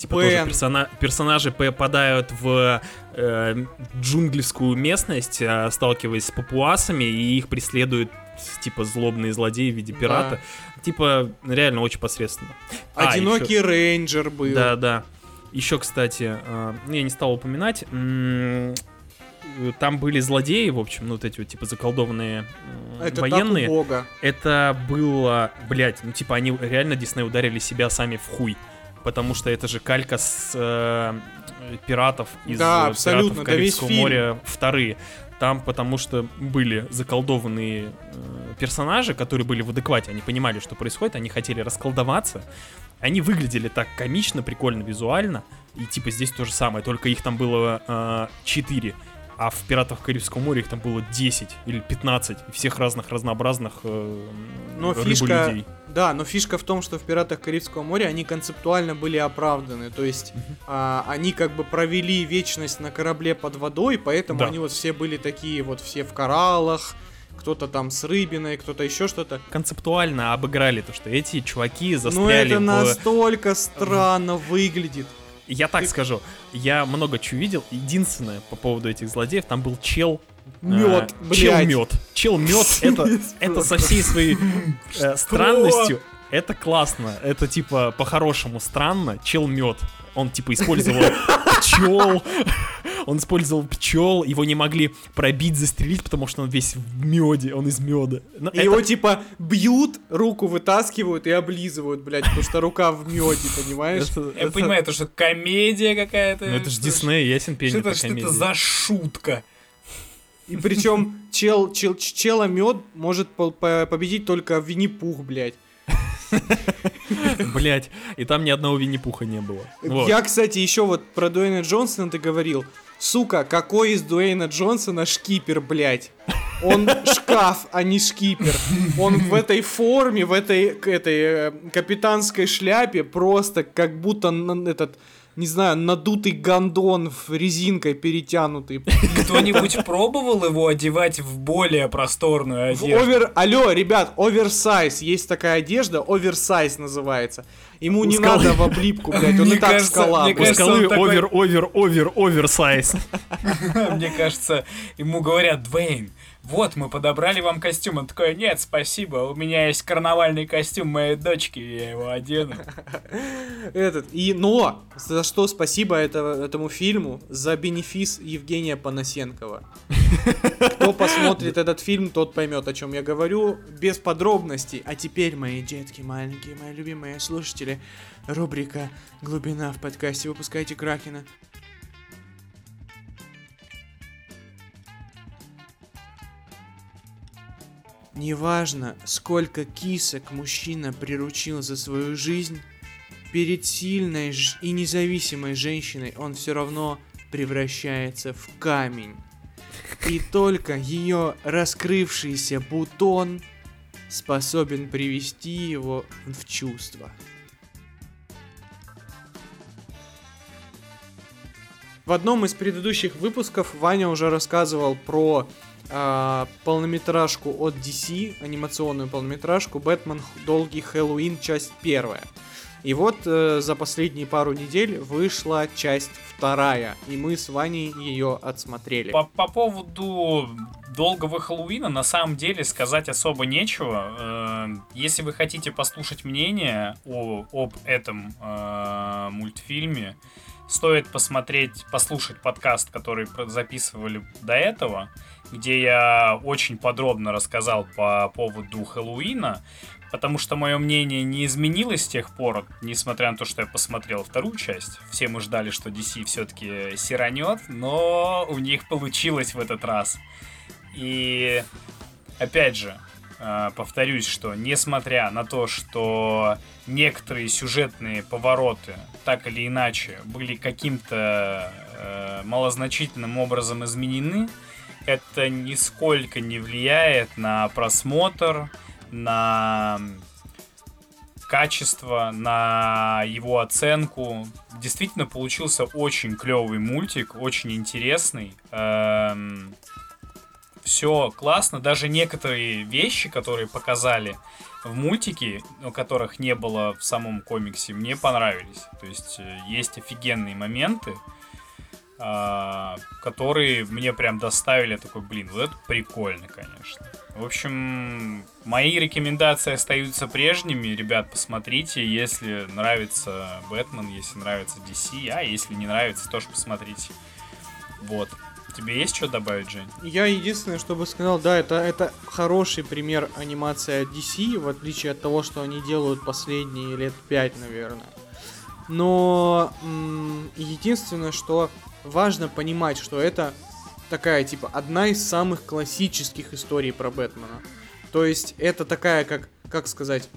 Типа Пен. тоже персона- персонажи попадают в э, джунглевскую местность, э, сталкиваясь с папуасами, и их преследуют типа злобные злодеи в виде пирата. Типа реально очень посредственно. А, Одинокий еще- рейнджер был. Да, да. Еще, кстати, э, ну, я не стал упоминать. Там были злодеи, в общем, ну вот эти вот типа заколдованные э, Это военные. так у бога. Это было, блять, ну типа они реально Дисней ударили себя сами в хуй. Потому что это же калька с э, пиратов из Да, абсолютно, пиратов да Карибского фильм. моря вторые. Там потому что были заколдованные э, персонажи, которые были в адеквате, они понимали, что происходит, они хотели расколдоваться. Они выглядели так комично, прикольно, визуально. И типа здесь то же самое, только их там было э, 4. А в «Пиратах Карибского моря» их там было 10 или 15. И всех разных разнообразных э, Но фишка, да, но фишка в том, что в «Пиратах Карибского моря» они концептуально были оправданы. То есть а, они как бы провели вечность на корабле под водой, поэтому Да. они вот все были такие вот все в кораллах, кто-то там с рыбиной, кто-то еще что-то. концептуально обыграли то, что эти чуваки Но застряли это в... настолько странно выглядит. Я так скажу, я много чего видел. Единственное по поводу этих злодеев, там был чел... Мед, э, Чел мед. Чел мед, это, это со всей своей э, странностью. Это классно. Это типа по-хорошему странно. Чел мед. Он типа использовал пчел. Он использовал пчел. Его не могли пробить, застрелить, потому что он весь в меде. Он из меда. Но И это- Его типа бьют, руку вытаскивают и облизывают, блядь, потому что рука в меде, понимаешь? Я понимаю, это что комедия какая-то. Ну это же Дисней, ясен пень, Что это что за шутка? И причем чел, чел, чела мед может по- по- победить только Винни-Пух, блядь. Блять, и там ни одного Винни-Пуха не было. Вот. Я, кстати, еще вот про Дуэйна Джонсона ты говорил. Сука, какой из Дуэйна Джонсона шкипер, блядь? Он шкаф, а не шкипер. Он в этой форме, в этой, этой э, капитанской шляпе просто как будто этот, не знаю, надутый гондон в резинкой перетянутый. Кто-нибудь пробовал его одевать в более просторную В одежду? овер... Алло, ребят, оверсайз. Есть такая одежда, оверсайз называется. Ему не скалы. надо в облипку, блядь, он Мне и так кажется- скала. мне кажется, скалы такой- овер, овер, овер, оверсайз. Мне кажется, ему говорят, Двейн, вот, мы подобрали вам костюм. Он такой, нет, спасибо, у меня есть карнавальный костюм моей дочки, я его одену. Этот. И, но, за что спасибо это- этому фильму, за бенефис Евгения Панасенкова. Кто посмотрит этот фильм, тот поймет, о чем я говорю, без подробностей. А теперь, мои детки маленькие, мои любимые слушатели, рубрика «Глубина» в подкасте «Выпускайте Кракена». Неважно, сколько кисок мужчина приручил за свою жизнь, перед сильной и независимой женщиной он все равно превращается в камень. И только ее раскрывшийся бутон способен привести его в чувство. В одном из предыдущих выпусков Ваня уже рассказывал про а, полнометражку от DC, анимационную полнометражку «Бэтмен. Долгий Хэллоуин. Часть первая». И вот э, за последние пару недель вышла часть вторая, и мы с Ваней ее отсмотрели. По, по поводу долгого Хэллоуина на самом деле сказать особо нечего. Э, Если вы хотите послушать мнение о, об этом э, мультфильме, стоит посмотреть, послушать подкаст, который записывали до этого, где я очень подробно рассказал по поводу Хэллоуина, потому что мое мнение не изменилось с тех пор, несмотря на то, что я посмотрел вторую часть. Все мы ждали, что DC все-таки сиранет, но у них получилось в этот раз. И опять же, э, повторюсь, что несмотря на то, что некоторые сюжетные повороты так или иначе были каким-то э, малозначительным образом изменены, это нисколько не влияет на просмотр, на качество, на его оценку. Действительно получился очень клевый мультик, очень интересный. все классно, даже некоторые вещи, которые показали в мультике, но которых не было в самом комиксе, мне понравились. То есть э, есть офигенные моменты, а, которые мне прям доставили такой, блин, вот это прикольно, конечно. В общем, мои рекомендации остаются прежними. Ребят, посмотрите, если нравится Бэтмен, если нравится DC, а если не нравится, тоже посмотрите. Вот. Тебе есть что добавить, Жень? Я единственное, что бы сказал, да, это, это хороший пример анимации от DC, в отличие от того, что они делают последние лет 5, наверное. Но единственное, что важно понимать, что это такая, типа, одна из самых классических историй про Бэтмена. То есть это такая, как, как сказать,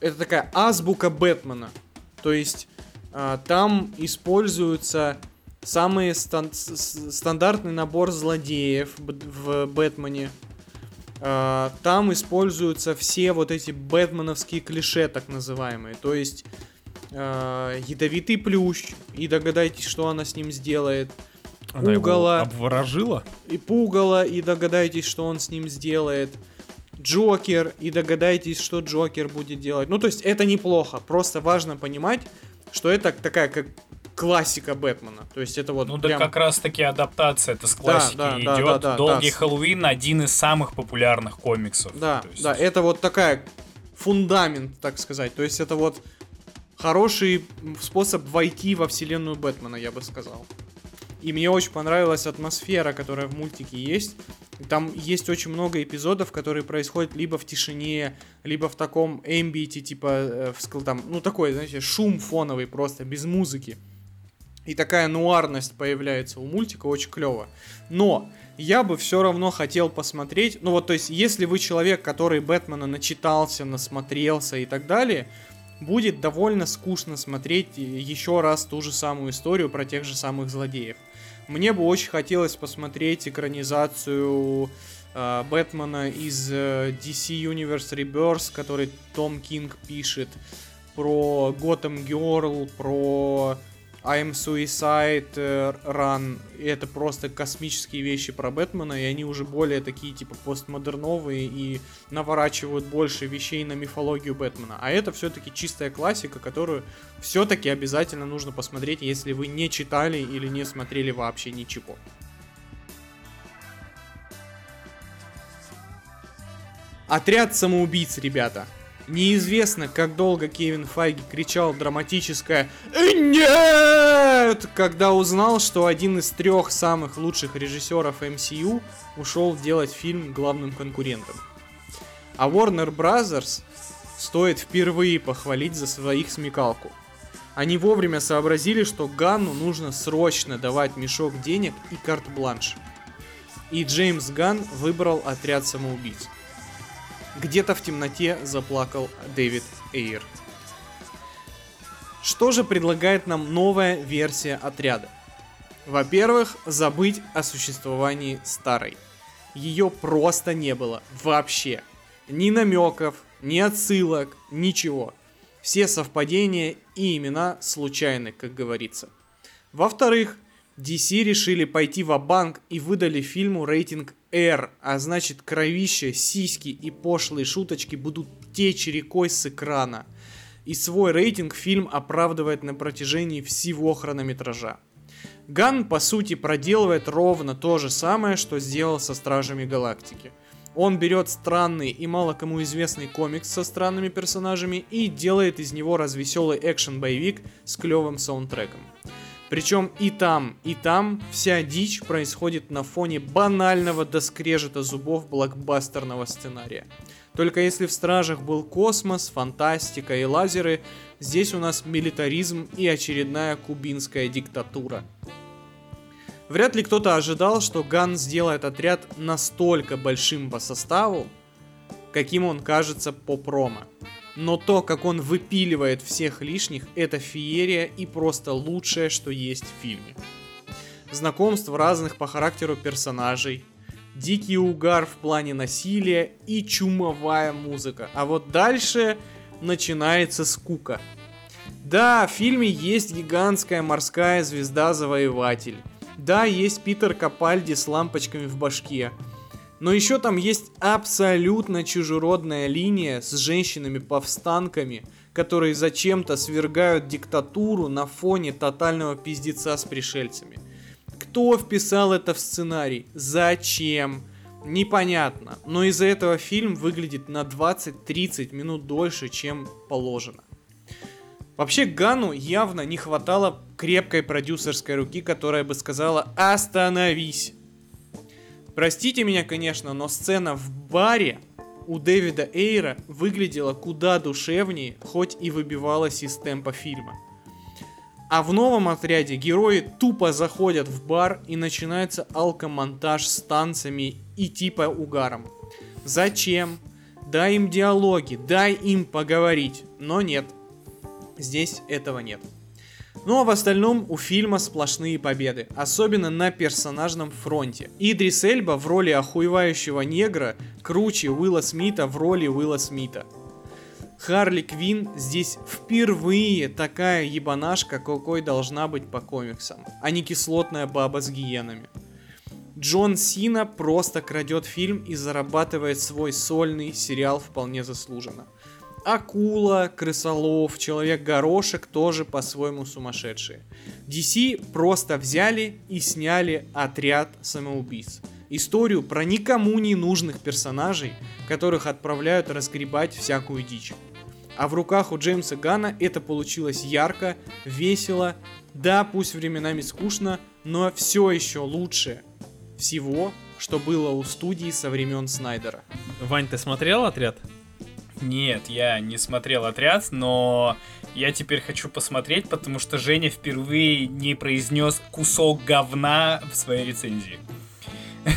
это такая азбука Бэтмена. То есть а, там используются самый стан- стандартный набор злодеев в Бэтмене. А, Там используются все вот эти бэтменовские клише, так называемые. То есть а, ядовитый плющ, и догадайтесь, что она с ним сделает. Она его Пугало. обворожила? И пугало, и догадайтесь, что он с ним сделает. Джокер, и догадайтесь, что Джокер будет делать. Ну, то есть это неплохо. Просто важно понимать, что это такая как классика Бэтмена. То есть это вот Ну да прям... как раз таки адаптация это с классики да, да, идет. да, да, Долгий да. Хэллоуин один из самых популярных комиксов. Да, есть- да, это вот такая фундамент, так сказать. То есть это вот хороший способ войти во вселенную Бэтмена, я бы сказал. И мне очень понравилась атмосфера, которая в мультике есть. Там есть очень много эпизодов, которые происходят либо в тишине, либо в таком эмбиете, типа, э, в там, ну такой, знаете, шум фоновый просто, без музыки. И такая нуарность появляется у мультика, очень клево. Но я бы все равно хотел посмотреть, ну вот, то есть, если вы человек, который Бэтмена начитался, насмотрелся и так далее, будет довольно скучно смотреть еще раз ту же самую историю про тех же самых злодеев. Мне бы очень хотелось посмотреть экранизацию э, Бэтмена из э, DC Universe Rebirth, который Том Кинг пишет, про Gotham Girl, про I'm Suicide э, Run. Это просто космические вещи про Бэтмена, и они уже более такие, типа, постмодерновые и наворачивают больше вещей на мифологию Бэтмена. А это все-таки чистая классика, которую все-таки обязательно нужно посмотреть, если вы не читали или не смотрели вообще ничего. Отряд самоубийц, ребята. Неизвестно, как долго Кевин Файги кричал драматическое «Э, «Нет!», когда узнал, что один из трех самых лучших режиссеров MCU ушел делать фильм главным конкурентом. А Warner Brothers стоит впервые похвалить за своих смекалку. Они вовремя сообразили, что Ганну нужно срочно давать мешок денег и карт-бланш. И Джеймс Ган выбрал отряд самоубийц. Где-то в темноте заплакал Дэвид Эйр. Что же предлагает нам новая версия отряда? Во-первых, забыть о существовании старой. Ее просто не было вообще. Ни намеков, ни отсылок, ничего. Все совпадения и имена случайны, как говорится. Во-вторых, DC решили пойти в банк и выдали фильму рейтинг R, а значит кровище, сиськи и пошлые шуточки будут течь рекой с экрана. И свой рейтинг фильм оправдывает на протяжении всего хронометража. Ган, по сути, проделывает ровно то же самое, что сделал со Стражами Галактики. Он берет странный и мало кому известный комикс со странными персонажами и делает из него развеселый экшен-боевик с клевым саундтреком. Причем и там, и там вся дичь происходит на фоне банального доскрежета зубов блокбастерного сценария. Только если в Стражах был космос, фантастика и лазеры, здесь у нас милитаризм и очередная кубинская диктатура. Вряд ли кто-то ожидал, что Ган сделает отряд настолько большим по составу, каким он кажется по промо. Но то, как он выпиливает всех лишних, это феерия и просто лучшее, что есть в фильме. Знакомств разных по характеру персонажей, дикий угар в плане насилия и чумовая музыка. А вот дальше начинается скука. Да, в фильме есть гигантская морская звезда-завоеватель. Да, есть Питер Капальди с лампочками в башке. Но еще там есть абсолютно чужеродная линия с женщинами-повстанками, которые зачем-то свергают диктатуру на фоне тотального пиздеца с пришельцами. Кто вписал это в сценарий? Зачем? Непонятно, но из-за этого фильм выглядит на 20-30 минут дольше, чем положено. Вообще Гану явно не хватало крепкой продюсерской руки, которая бы сказала «Остановись!». Простите меня, конечно, но сцена в баре у Дэвида Эйра выглядела куда душевнее, хоть и выбивалась из темпа фильма. А в новом отряде герои тупо заходят в бар и начинается алкомонтаж с танцами и типа угаром. Зачем? Дай им диалоги, дай им поговорить. Но нет, Здесь этого нет. Ну а в остальном у фильма сплошные победы, особенно на персонажном фронте. Идрис Эльба в роли охуевающего негра круче Уилла Смита в роли Уилла Смита. Харли Квин здесь впервые такая ебанашка, какой должна быть по комиксам, а не кислотная баба с гиенами. Джон Сина просто крадет фильм и зарабатывает свой сольный сериал вполне заслуженно. Акула, Крысолов, Человек-горошек тоже по-своему сумасшедшие. DC просто взяли и сняли отряд самоубийц. Историю про никому не нужных персонажей, которых отправляют разгребать всякую дичь. А в руках у Джеймса Гана это получилось ярко, весело, да, пусть временами скучно, но все еще лучше всего, что было у студии со времен Снайдера. Вань, ты смотрел отряд? Нет, я не смотрел отряд, но я теперь хочу посмотреть, потому что Женя впервые не произнес кусок говна в своей рецензии.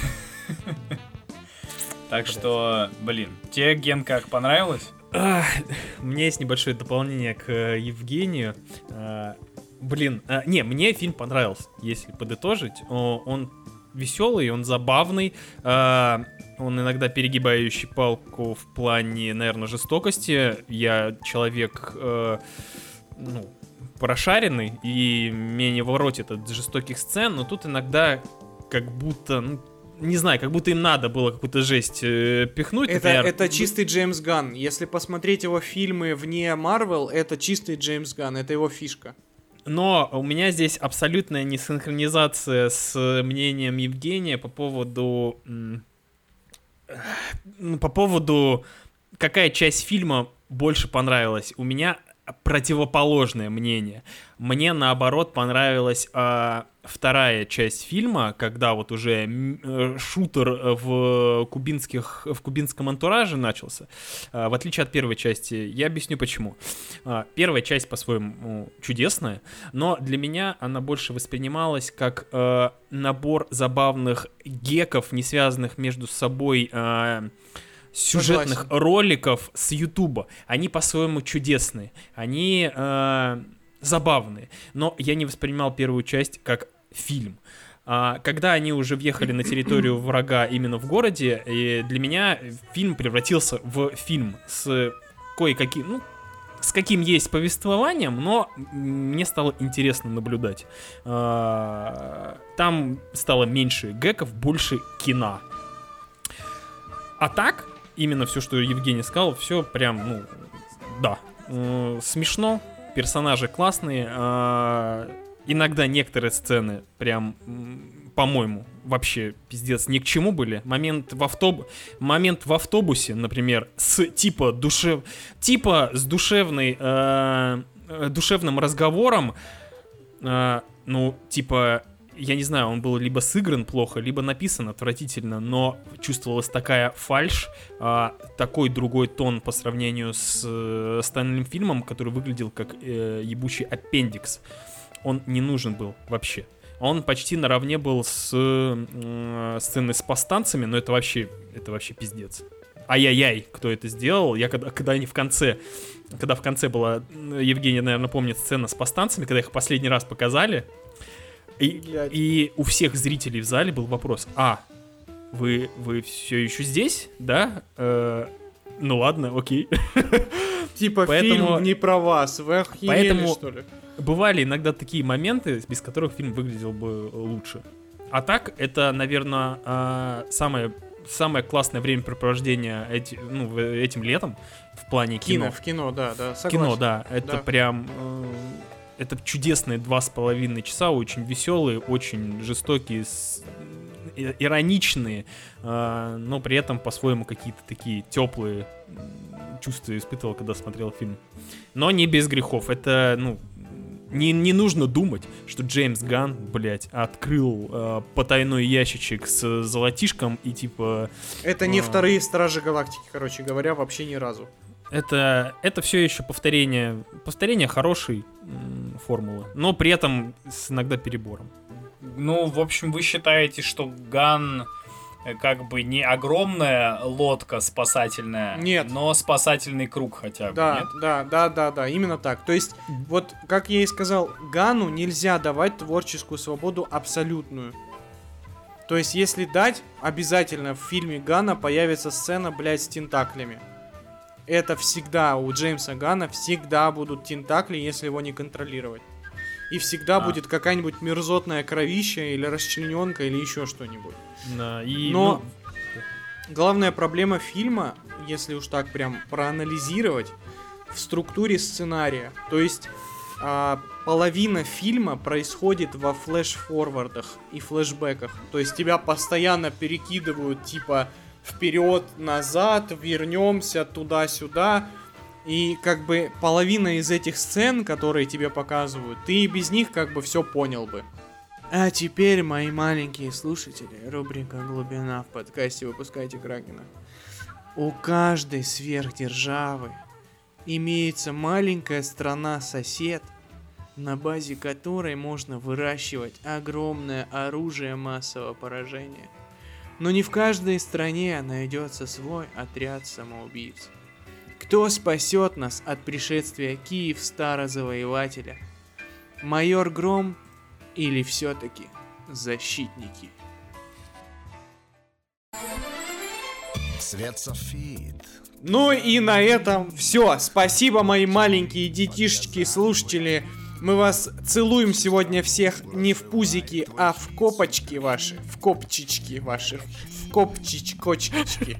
Так что, блин, тебе, Ген, как понравилось? У меня есть небольшое дополнение к э, Евгению. А, блин, а, не, мне фильм понравился, если подытожить. Он веселый, он забавный. а, Он иногда перегибающий палку в плане, наверное, жестокости. Я человек, э, ну, прошаренный и меня не воротит от жестоких сцен, но тут иногда как будто, ну, не знаю, как будто им надо было какую-то жесть э, пихнуть. Это, например. это чистый Джеймс Ганн. Если посмотреть его фильмы вне Марвел, это чистый Джеймс Ганн, это его фишка. Но у меня здесь абсолютная несинхронизация с мнением Евгения по поводу м, ну, по поводу, какая часть фильма больше понравилась. У меня противоположное мнение. Мне наоборот понравилась а, вторая часть фильма, когда вот уже э, шутер в кубинских в кубинском антураже начался. А, в отличие от первой части, я объясню почему. А, первая часть по-своему чудесная, но для меня она больше воспринималась как э, набор забавных геков, не связанных между собой. а, сюжетных Согласен. роликов с Ютуба. Они по-своему чудесные, они э, забавные, но я не воспринимал первую часть как фильм. А, когда они уже въехали на территорию врага именно в городе, и для меня фильм превратился в фильм с кое-каким, ну, с каким есть повествованием, но мне стало интересно наблюдать. А, Там стало меньше геков, больше кино. А так, именно все, что Евгений сказал, все прям, ну, да. Смешно, персонажи классные. а, Иногда некоторые сцены прям, по-моему, вообще пиздец ни к чему были. Момент в, автобу... Момент в автобусе, например, с типа душев... типа с душевной... э, э, душевным разговором, э, ну, типа, я не знаю, он был либо сыгран плохо, либо написан отвратительно, но чувствовалась такая фальш, такой другой тон по сравнению с э, остальным фильмом, который выглядел как э, ебучий аппендикс. Он не нужен был вообще. Он почти наравне был с э, сценой с повстанцами, но это вообще, это вообще пиздец. Ай-яй-яй, кто это сделал. Я когда, когда они в конце, когда в конце была, м, Евгений, наверное, помнит сцена с повстанцами, когда их последний раз показали, и, Блядь. и у всех зрителей в зале был вопрос, а, вы, вы все еще здесь, да? Э, ну ладно, окей. Типа Поэтому- фильм не про вас. Вы охуели, Поэтому- что ли? Бывали иногда такие моменты, без которых фильм выглядел бы лучше. А так, это, наверное, а, самое, самое классное времяпрепровождение эти, ну, этим летом в плане Кино, кино. в кино, да, да, согласен. Кино, да, это Да. прям... э, это чудесные два с половиной часа, очень веселые, очень жестокие, с- и- ироничные, э, но при этом по-своему какие-то такие теплые чувства испытывал, когда смотрел фильм. Но не без грехов. Это, ну, не, не нужно думать, что Джеймс Ган, блядь, открыл э, потайной ящичек с золотишком и типа Это не А. вторые Стражи Галактики, короче говоря, вообще ни разу. Это, это все еще повторение, повторение хорошей м, формулы, но при этом с иногда перебором. Ну, в общем, вы считаете, что Ган э, как бы не огромная лодка спасательная, Нет. но спасательный круг хотя бы, Да, нет? да, да, да, да, именно так. То есть, вот, как я и сказал, Гану нельзя давать творческую свободу абсолютную. То есть, если дать, обязательно в фильме Гана появится сцена, блядь, с тентаклями. Это всегда у Джеймса Гана всегда будут тентакли, если его не контролировать. И всегда А. будет какая-нибудь мерзотная кровища или расчлененка или еще что-нибудь. Да, и, Но- ну, Главная проблема фильма, если уж так прям проанализировать, в структуре сценария. То есть а, половина фильма происходит во флеш-форвардах и флешбеках. То есть тебя постоянно перекидывают типа вперед, назад, вернемся туда-сюда. И как бы половина из этих сцен, которые тебе показывают, ты без них как бы все понял бы. А теперь, мои маленькие слушатели, рубрика «Глубина» в подкасте «Выпускайте Кракена». У каждой сверхдержавы имеется маленькая страна-сосед, на базе которой можно выращивать огромное оружие массового поражения. Но не в каждой стране найдется свой отряд самоубийц. Кто спасет нас от пришествия Киев-Старозавоевателя? Майор Гром или все-таки защитники? Свет софит. Ну и на этом все. Спасибо, мои маленькие детишечки, слушатели. Мы вас целуем сегодня всех не в пузики, а в копочки ваши, в копчички ваши, в копчичкочки.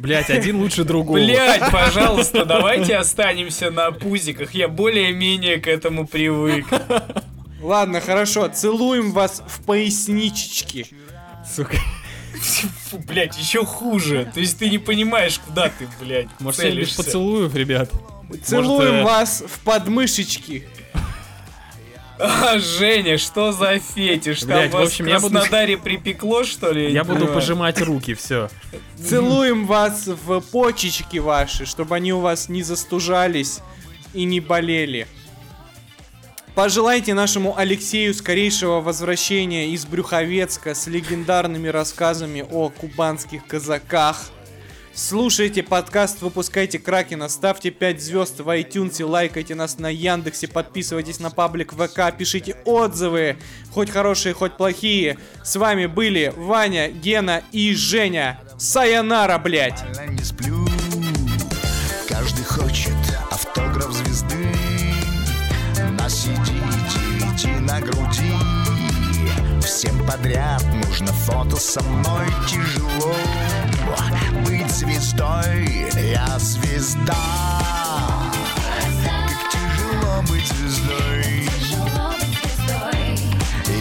блядь, один лучше другого. Блять, пожалуйста, давайте останемся на пузиках. Я более-менее к этому привык. Ладно, хорошо, целуем вас в поясничечки. Сука. Фу, блядь, еще хуже. То есть ты не понимаешь, куда ты, блядь, Может, я без целишься. поцелуев, ребят? Целуем э, вас в подмышечки. А, Женя, что за фетиш? Там Блядь, в вас общем, в я буду- Краснодаре припекло, что ли? Я буду пожимать руки, все. Целуем вас в почечки ваши, чтобы они у вас не застужались и не болели. Пожелайте нашему Алексею скорейшего возвращения из Брюховецка с легендарными рассказами о кубанских казаках. Слушайте подкаст, выпускайте Кракена, ставьте 5 звезд в iTunes, лайкайте нас на Яндексе, подписывайтесь на паблик ВК, пишите отзывы, хоть хорошие, хоть плохие. С вами были Ваня, Гена и Женя. Сайонара, блядь! Каждый хочет автограф звезды На CD, DVD, на груди Всем подряд нужно фото со мной Тяжело. Быть звездой Я звезда. Как тяжело быть звездой.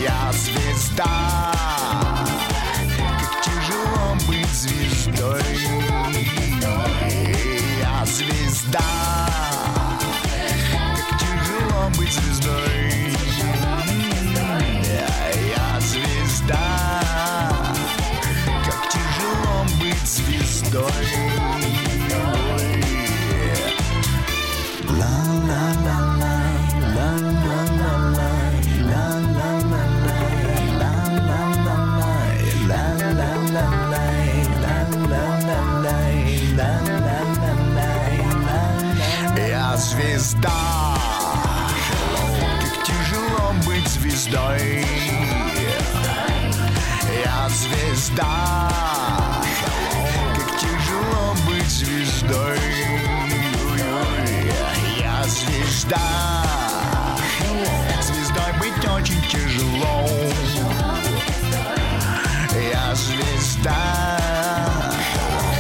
Я звезда. Как тяжело быть звездой. Я звезда. Как тяжело быть звездой звезда. Как тяжело быть звездой. Я звезда звезда. Звездой быть очень тяжело. Я звезда.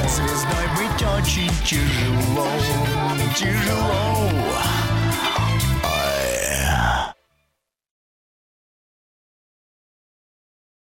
Звездой быть очень тяжело. Тяжело